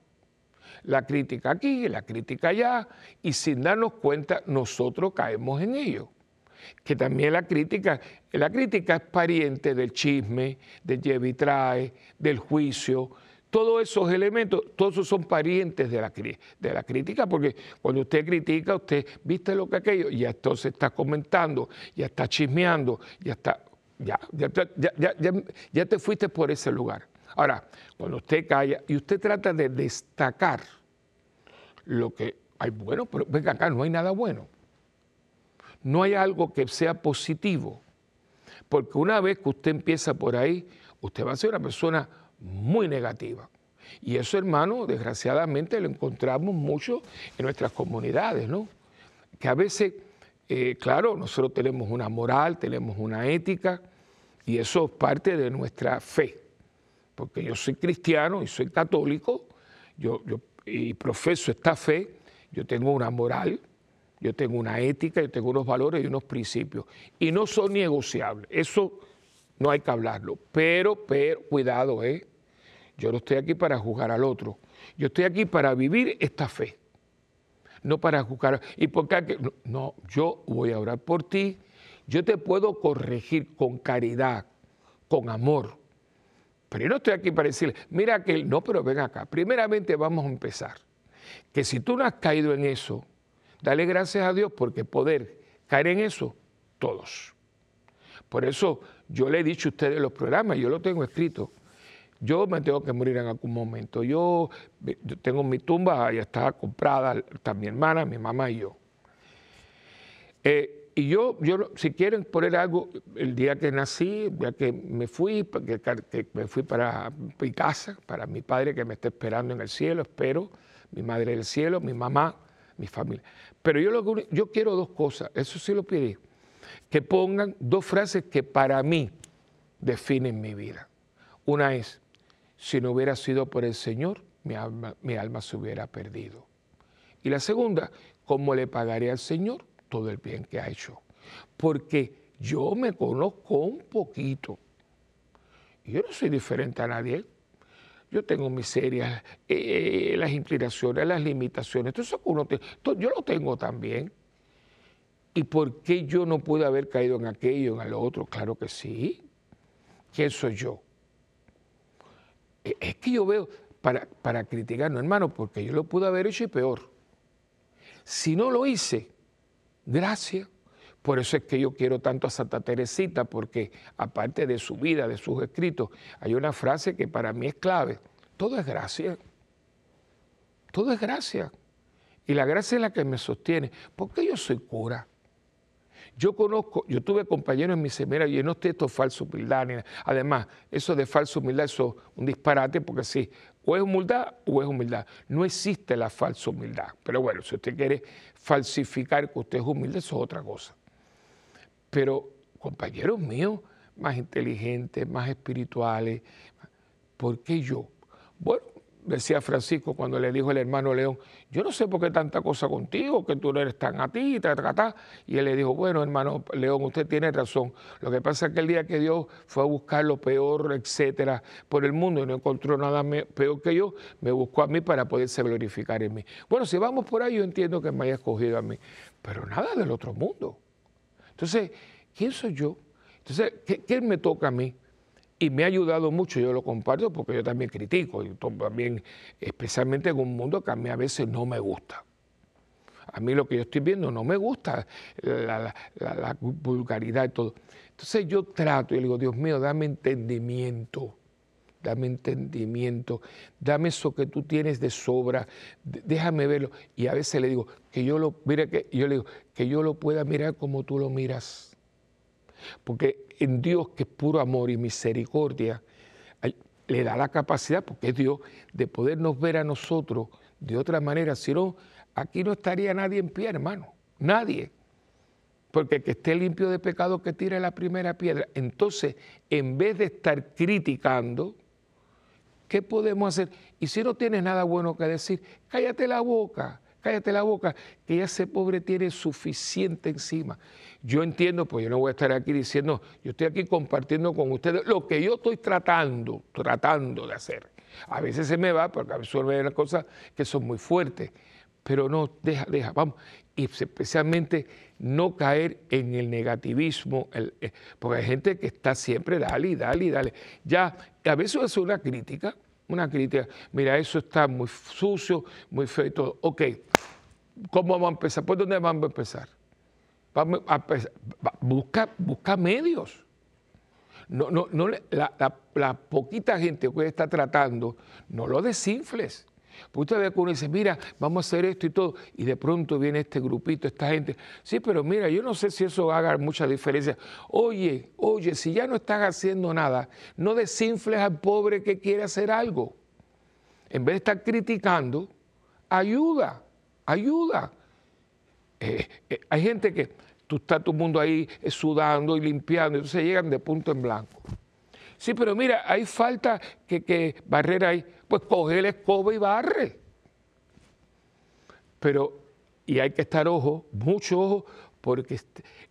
La crítica aquí, la crítica allá, y sin darnos cuenta nosotros caemos en ello que también la crítica, la crítica es pariente del chisme, del lleve del juicio, todos esos elementos, todos esos son parientes de la, crítica, porque cuando usted critica, usted viste lo que aquello, ya entonces está comentando, ya está chismeando, ya está ya, ya, te fuiste por ese lugar. Ahora, cuando usted calla y usted trata de destacar lo que hay bueno, pero venga acá, no hay nada bueno. No hay algo que sea positivo. Porque una vez que usted empieza por ahí, usted va a ser una persona muy negativa. Y eso, hermano, desgraciadamente lo encontramos mucho en nuestras comunidades, ¿no? Que a veces, eh, claro, nosotros tenemos una moral, tenemos una ética, y eso es parte de nuestra fe. Porque yo soy cristiano y soy católico, yo, y profeso esta fe, yo tengo una moral, yo tengo una ética, yo tengo unos valores y unos principios. Y no son negociables. Eso no hay que hablarlo. Pero, pero, cuidado, ¿eh? Yo no estoy aquí para juzgar al otro. Yo estoy aquí para vivir esta fe. No para juzgar. ¿Y por qué? No, yo voy a orar por ti. Yo te puedo corregir con caridad, con amor. Pero yo no estoy aquí para decirle, mira que no, pero ven acá. Primeramente vamos a empezar. Que si tú no has caído en eso, dale gracias a Dios porque poder caer en eso, todos. Por eso yo le he dicho a ustedes los programas, yo lo tengo escrito, yo me tengo que morir en algún momento. Yo, tengo mi tumba, ya está comprada, está mi hermana, mi mamá y yo. Eh, y yo, yo, si quieren poner algo, el día que nací, ya que me fui, que, me fui para mi casa, para mi padre que me está esperando en el cielo, espero, mi madre del cielo, mi mamá, mi familia. Pero yo, lo, yo quiero dos cosas, eso sí lo pedí, que pongan dos frases que para mí definen mi vida. Una es, si no hubiera sido por el Señor, mi alma, mi alma se hubiera perdido. Y la segunda, ¿cómo le pagaré al Señor todo el bien que ha hecho? Porque yo me conozco un poquito. Yo no soy diferente a nadie. Yo tengo miserias, eh, las inclinaciones, las limitaciones. Todo eso uno yo lo tengo también. ¿Y por qué yo no pude haber caído en aquello, en lo otro? Claro que sí. ¿Quién soy yo? Es que yo veo, para, para criticarnos, hermano, porque yo lo pude haber hecho y peor. Si no lo hice, gracias. Por eso es que yo quiero tanto a Santa Teresita, porque aparte de su vida, de sus escritos, hay una frase que para mí es clave. Todo es gracia. Todo es gracia. Y la gracia es la que me sostiene. porque yo soy cura? Yo conozco, yo tuve compañeros en mi seminario y no estoy esto falso humildad. Además, eso de falsa humildad, eso es un disparate porque sí, o es humildad o es humildad. No existe la falsa humildad. Pero bueno, si usted quiere falsificar que usted es humilde, eso es otra cosa. Pero compañeros míos, más inteligentes, más espirituales, ¿por qué yo? Bueno, decía Francisco cuando le dijo el hermano León, yo no sé por qué tanta cosa contigo, que tú no eres tan a ti, ta, ta, ta. y él le dijo, bueno, hermano León, usted tiene razón. Lo que pasa es que el día que Dios fue a buscar lo peor, etcétera, por el mundo y no encontró nada peor que yo, me buscó a mí para poderse glorificar en mí. Bueno, si vamos por ahí, yo entiendo que me haya escogido a mí, pero nada del otro mundo. Entonces, ¿quién soy yo? Entonces, ¿qué, qué me toca a mí? Y me ha ayudado mucho, yo lo comparto porque yo también critico, y también, especialmente en un mundo que a mí a veces no me gusta. A mí lo que yo estoy viendo no me gusta, la, vulgaridad y todo. Entonces yo trato y le digo, Dios mío, dame entendimiento, dame entendimiento, dame eso que tú tienes de sobra, déjame verlo. Y a veces le digo, que yo lo, mira que yo le digo, que yo lo pueda mirar como tú lo miras. Porque en Dios, que es puro amor y misericordia, le da la capacidad, porque es Dios, de podernos ver a nosotros de otra manera. Si no, aquí no estaría nadie en pie, hermano. Nadie. Porque que esté limpio de pecado, que tire la primera piedra. Entonces, en vez de estar criticando, ¿qué podemos hacer? Y si no tienes nada bueno que decir, cállate la boca cállate la boca, que ese pobre tiene suficiente encima. Yo entiendo, pues yo no voy a estar aquí diciendo, yo estoy aquí compartiendo con ustedes lo que yo estoy tratando, tratando de hacer. A veces se me va, porque a veces suelen las cosas que son muy fuertes, pero no, deja, deja, vamos. Y especialmente no caer en el negativismo, eh, porque hay gente que está siempre, dale, dale, dale. Ya, a veces es una crítica, una crítica, mira, eso está muy sucio, muy feo y todo. Ok, ¿cómo vamos a empezar? ¿Por dónde vamos a empezar? Vamos a buscar, busca medios. no, no, no la, poquita gente que está tratando, no lo desinfles. Porque que uno dice, mira, vamos a hacer esto y todo, y de pronto viene este grupito, esta gente. Sí, pero mira, yo no sé si eso haga mucha diferencia. Oye, oye, si ya no estás haciendo nada, no desinfles al pobre que quiere hacer algo. En vez de estar criticando, ayuda, ayuda. Eh, eh, hay gente que tú estás todo el mundo ahí eh, sudando y limpiando, entonces llegan de punto en blanco. Sí, pero mira, hay falta que, que barrer ahí. Pues coge la escoba y barre. Pero, y hay que estar ojo, mucho ojo, porque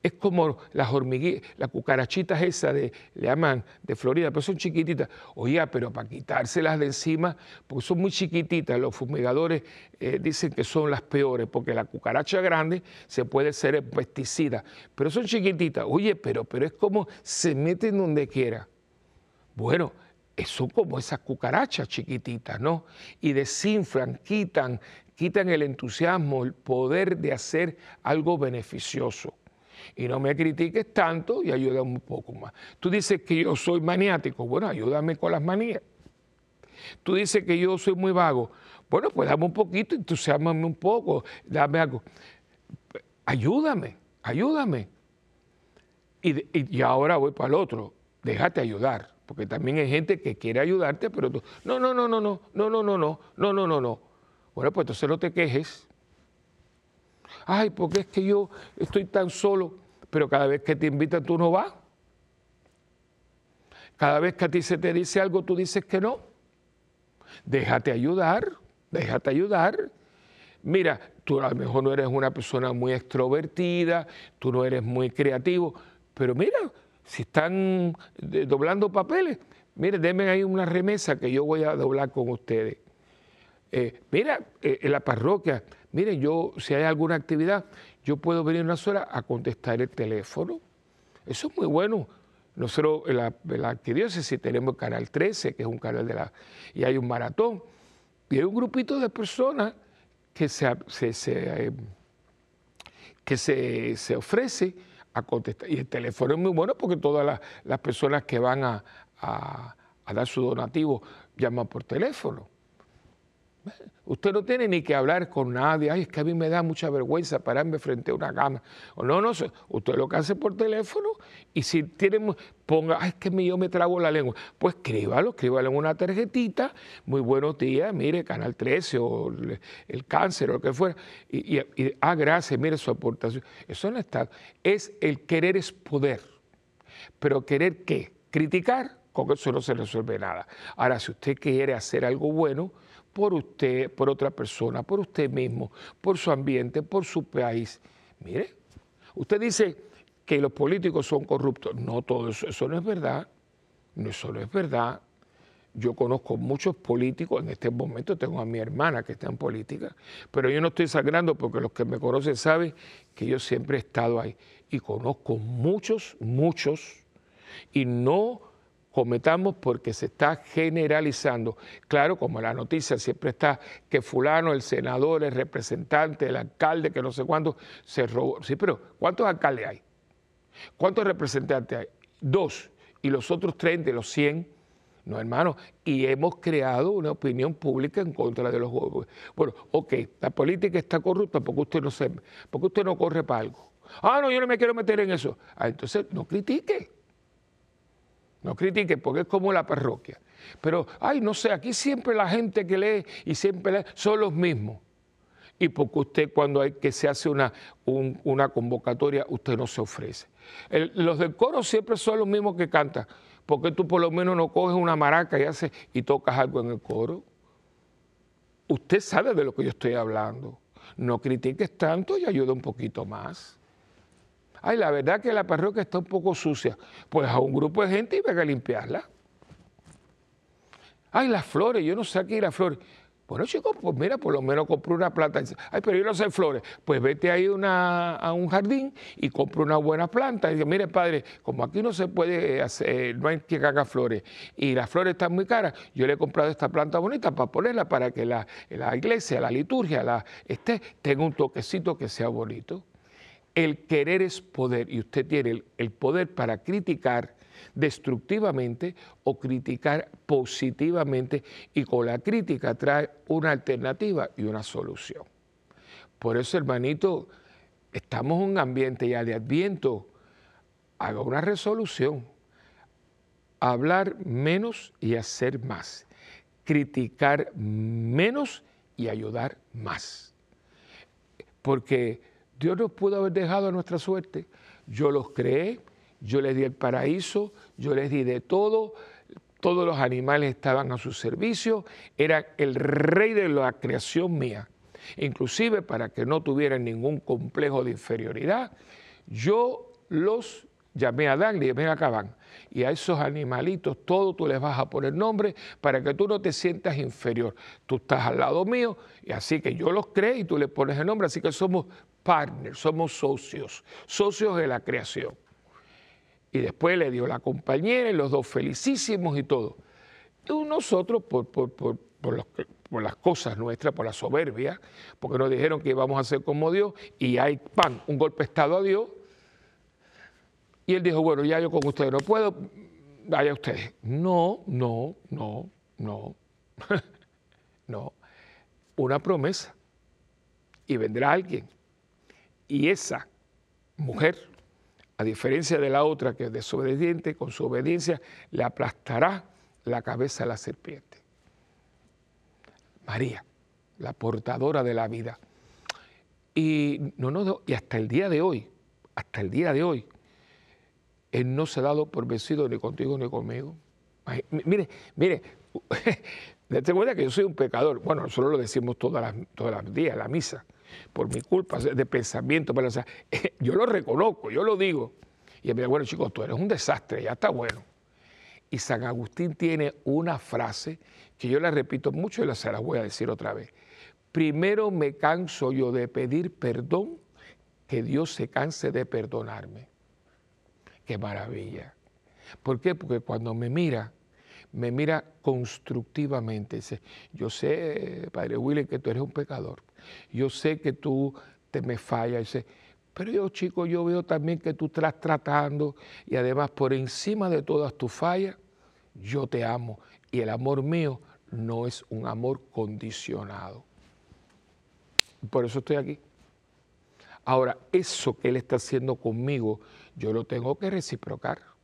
es como las hormiguitas, las cucarachitas esas de, le llaman de Florida, pero son chiquititas. Oye, pero para quitárselas de encima, porque son muy chiquititas, los fumigadores eh, dicen que son las peores, porque la cucaracha grande se puede ser pesticida, pero son chiquititas. Oye, pero, pero es como se meten donde quiera. Bueno, son como esas cucarachas chiquititas, ¿no? Y desinflan, quitan, quitan el entusiasmo, el poder de hacer algo beneficioso. Y no me critiques tanto y ayúdame un poco más. Tú dices que yo soy maniático, bueno, ayúdame con las manías. Tú dices que yo soy muy vago, bueno, pues dame un poquito, entusiasmame un poco, dame algo. Ayúdame, ayúdame. Y, y ahora voy para el otro, déjate ayudar porque también hay gente que quiere ayudarte, pero tú, no, no, no, no, no, no, no, no, no, no, no, no, no. Bueno, pues entonces no te quejes. Ay, porque es que yo estoy tan solo, pero cada vez que te invitan tú no vas. Cada vez que a ti se te dice algo, tú dices que no. Déjate ayudar, déjate ayudar. Mira, tú a lo mejor no eres una persona muy extrovertida, tú no eres muy creativo, pero mira, si están doblando papeles, mire, denme ahí una remesa que yo voy a doblar con ustedes. Eh, mira, eh, en la parroquia, mire, yo, si hay alguna actividad, yo puedo venir una sola a contestar el teléfono. Eso es muy bueno. Nosotros en la, en la arquidiócesis tenemos el canal 13, que es un canal de la... y hay un maratón. Y hay un grupito de personas que se, se, eh, que se, se ofrece a contestar. Y el teléfono es muy bueno porque todas las, personas que van a, a dar su donativo llaman por teléfono. Usted no tiene ni que hablar con nadie. Ay, es que a mí me da mucha vergüenza pararme frente a una cama. No, no, usted lo que hace por teléfono y si tiene, ponga, ay, es que yo me trago la lengua. Pues escríbalo, escríbalo en una tarjetita. Muy buenos días, mire, Canal 13 o el, cáncer o lo que fuera. Y, ah, gracias, mire su aportación. Eso no está. Es el querer es poder. Pero querer qué? Criticar, con eso no se resuelve nada. Ahora, si usted quiere hacer algo bueno, por usted, por otra persona, por usted mismo, por su ambiente, por su país. Mire, usted dice que los políticos son corruptos. No todo eso, eso no es verdad. No, eso no es verdad. Yo conozco muchos políticos, en este momento tengo a mi hermana que está en política, pero yo no estoy sangrando porque los que me conocen saben que yo siempre he estado ahí. Y conozco muchos, muchos, y no cometamos porque se está generalizando. Claro, como la noticia siempre está que fulano, el senador, el representante, el alcalde, que no sé cuánto, se robó. Sí, pero ¿cuántos alcaldes hay? ¿Cuántos representantes hay? Dos. Y los otros 30, los 100, no hermano. Y hemos creado una opinión pública en contra de los juegos. Bueno, ok, la política está corrupta porque usted no se, porque usted no corre para algo. Ah, no, yo no me quiero meter en eso. Ah, entonces no critique. No critique porque es como la parroquia. Pero, ay, no sé, aquí siempre la gente que lee y siempre lee son los mismos. Y porque usted cuando hay que se hace una, una convocatoria, usted no se ofrece. los del coro siempre son los mismos que cantan. porque tú por lo menos no coges una maraca y, haces, y tocas algo en el coro? Usted sabe de lo que yo estoy hablando. No critiques tanto y ayuda un poquito más. Ay, la verdad que la parroquia está un poco sucia. Pues a un grupo de gente venga a limpiarla. Ay, las flores, yo no sé aquí las flores. Bueno, chicos, pues mira, por lo menos compré una planta. Ay, pero yo no sé flores. Pues vete ahí a un jardín y compra una buena planta. Y dice, mire, padre, como aquí no se puede hacer, no hay que haga flores, y las flores están muy caras, yo le he comprado esta planta bonita para ponerla para que la, iglesia, la liturgia, la, esté, tenga un toquecito que sea bonito. El querer es poder y usted tiene el, poder para criticar destructivamente o criticar positivamente y con la crítica trae una alternativa y una solución. Por eso, hermanito, estamos en un ambiente ya de adviento. Haga una resolución. Hablar menos y hacer más. Criticar menos y ayudar más. Porque Dios nos pudo haber dejado a nuestra suerte. Yo los creé, yo les di el paraíso, yo les di de todo, todos los animales estaban a su servicio, era el rey de la creación mía. Inclusive para que no tuvieran ningún complejo de inferioridad, yo los llamé a Adán y ven acá van. Y a esos animalitos, todos tú les vas a poner nombre para que tú no te sientas inferior. Tú estás al lado mío y así que yo los creé y tú le pones el nombre, así que somos partners, somos socios, socios de la creación. Y después le dio la compañera y los dos felicísimos y todo. Y nosotros, por, las cosas nuestras, por la soberbia, porque nos dijeron que íbamos a ser como Dios, y hay, pan, un golpe estado a Dios. Y él dijo, bueno, ya yo con ustedes no puedo, vaya ustedes. No, no, no, no, no. Una promesa. Y vendrá alguien. Y esa mujer a diferencia de la otra que es desobediente, con su obediencia le aplastará la cabeza a la serpiente. María, la portadora de la vida. Y, no, no, y hasta el día de hoy, hasta el día de hoy, Él no se ha dado por vencido ni contigo ni conmigo. Mire, mire, date cuenta que yo soy un pecador. Bueno, nosotros lo decimos todas las, todos los días, la misa por mi culpa de pensamiento. Pero, yo lo reconozco, yo lo digo. Y él me dice, bueno chicos, tú eres un desastre, ya está bueno. Y San Agustín tiene una frase que yo la repito mucho y la se la voy a decir otra vez. Primero me canso yo de pedir perdón que Dios se canse de perdonarme. Qué maravilla. ¿Por qué? Porque cuando me mira, me mira constructivamente. Dice, yo sé, Padre Willy, que tú eres un pecador. Yo sé que tú te me fallas. Dice, pero yo, chico, yo veo también que tú estás tratando y además por encima de todas tus fallas, yo te amo. Y el amor mío no es un amor condicionado. Por eso estoy aquí. Ahora, eso que Él está haciendo conmigo, yo lo tengo que reciprocar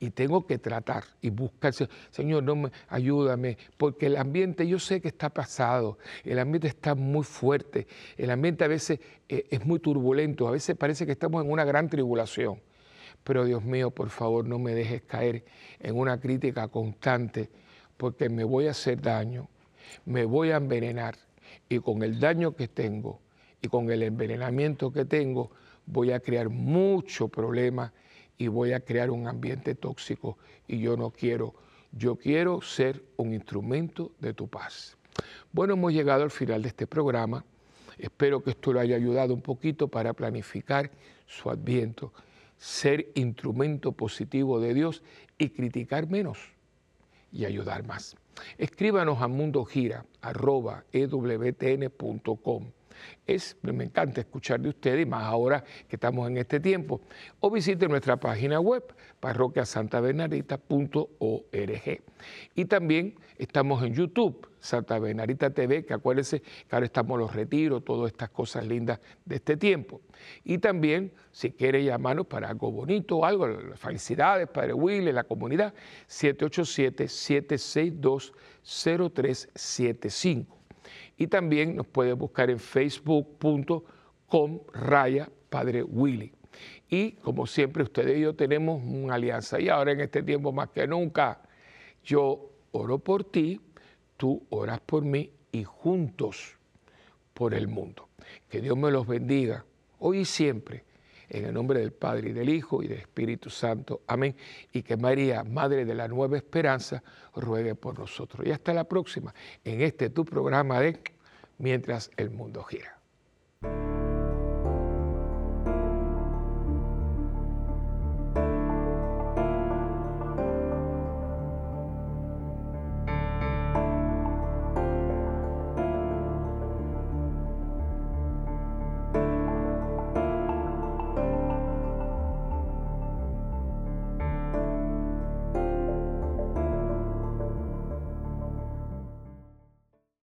y tengo que tratar y buscar, Señor, no me, ayúdame, porque el ambiente yo sé que está pasado, el ambiente está muy fuerte, el ambiente a veces eh, es muy turbulento, a veces parece que estamos en una gran tribulación. Pero Dios mío, por favor, no me dejes caer en una crítica constante, porque me voy a hacer daño, me voy a envenenar y con el daño que tengo y con el envenenamiento que tengo, voy a crear mucho problema y voy a crear un ambiente tóxico y yo no quiero, yo quiero ser un instrumento de tu paz. Bueno, hemos llegado al final de este programa. Espero que esto le haya ayudado un poquito para planificar su adviento, ser instrumento positivo de Dios y criticar menos y ayudar más. Escríbanos a mundogira.ewtn.com es, me encanta escuchar de ustedes y más ahora que estamos en este tiempo. O visite nuestra página web parroquiasantabernarita.org. Y también estamos en YouTube, Santa Bernarita TV, que acuérdense que ahora estamos los retiros, todas estas cosas lindas de este tiempo. Y también, si quiere llamarnos para algo bonito algo, felicidades, Padre Willy, la comunidad, 787-762-0375 y también nos puede buscar en facebook.com raya Padre Willy. Y como siempre, ustedes y yo tenemos una alianza. Y ahora en este tiempo más que nunca, yo oro por ti, tú oras por mí y juntos por el mundo. Que Dios me los bendiga hoy y siempre. En el nombre del Padre y del Hijo y del Espíritu Santo. Amén. Y que María, Madre de la Nueva Esperanza, ruegue por nosotros. Y hasta la próxima en este tu programa de Mientras el mundo gira.